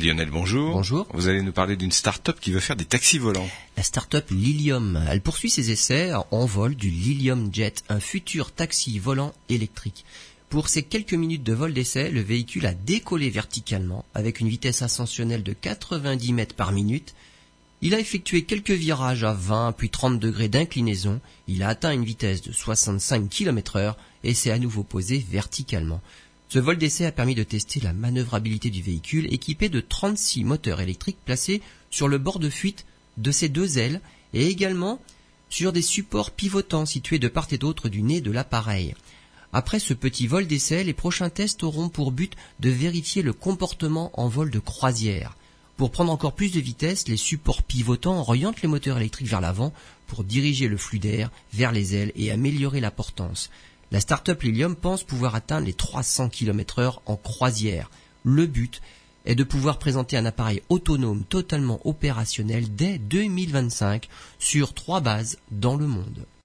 Lionel, bonjour. Bonjour. Vous allez nous parler d'une start-up qui veut faire des taxis volants. La start-up Lilium, elle poursuit ses essais en vol du Lilium Jet, un futur taxi volant électrique. Pour ces quelques minutes de vol d'essai, le véhicule a décollé verticalement avec une vitesse ascensionnelle de 90 mètres par minute. Il a effectué quelques virages à 20 puis 30 degrés d'inclinaison. Il a atteint une vitesse de 65 km heure et s'est à nouveau posé verticalement. Ce vol d'essai a permis de tester la manœuvrabilité du véhicule équipé de 36 moteurs électriques placés sur le bord de fuite de ses deux ailes et également sur des supports pivotants situés de part et d'autre du nez de l'appareil. Après ce petit vol d'essai, les prochains tests auront pour but de vérifier le comportement en vol de croisière. Pour prendre encore plus de vitesse, les supports pivotants orientent les moteurs électriques vers l'avant pour diriger le flux d'air vers les ailes et améliorer la portance. La start-up Lilium pense pouvoir atteindre les 300 km heure en croisière. Le but est de pouvoir présenter un appareil autonome totalement opérationnel dès 2025 sur trois bases dans le monde.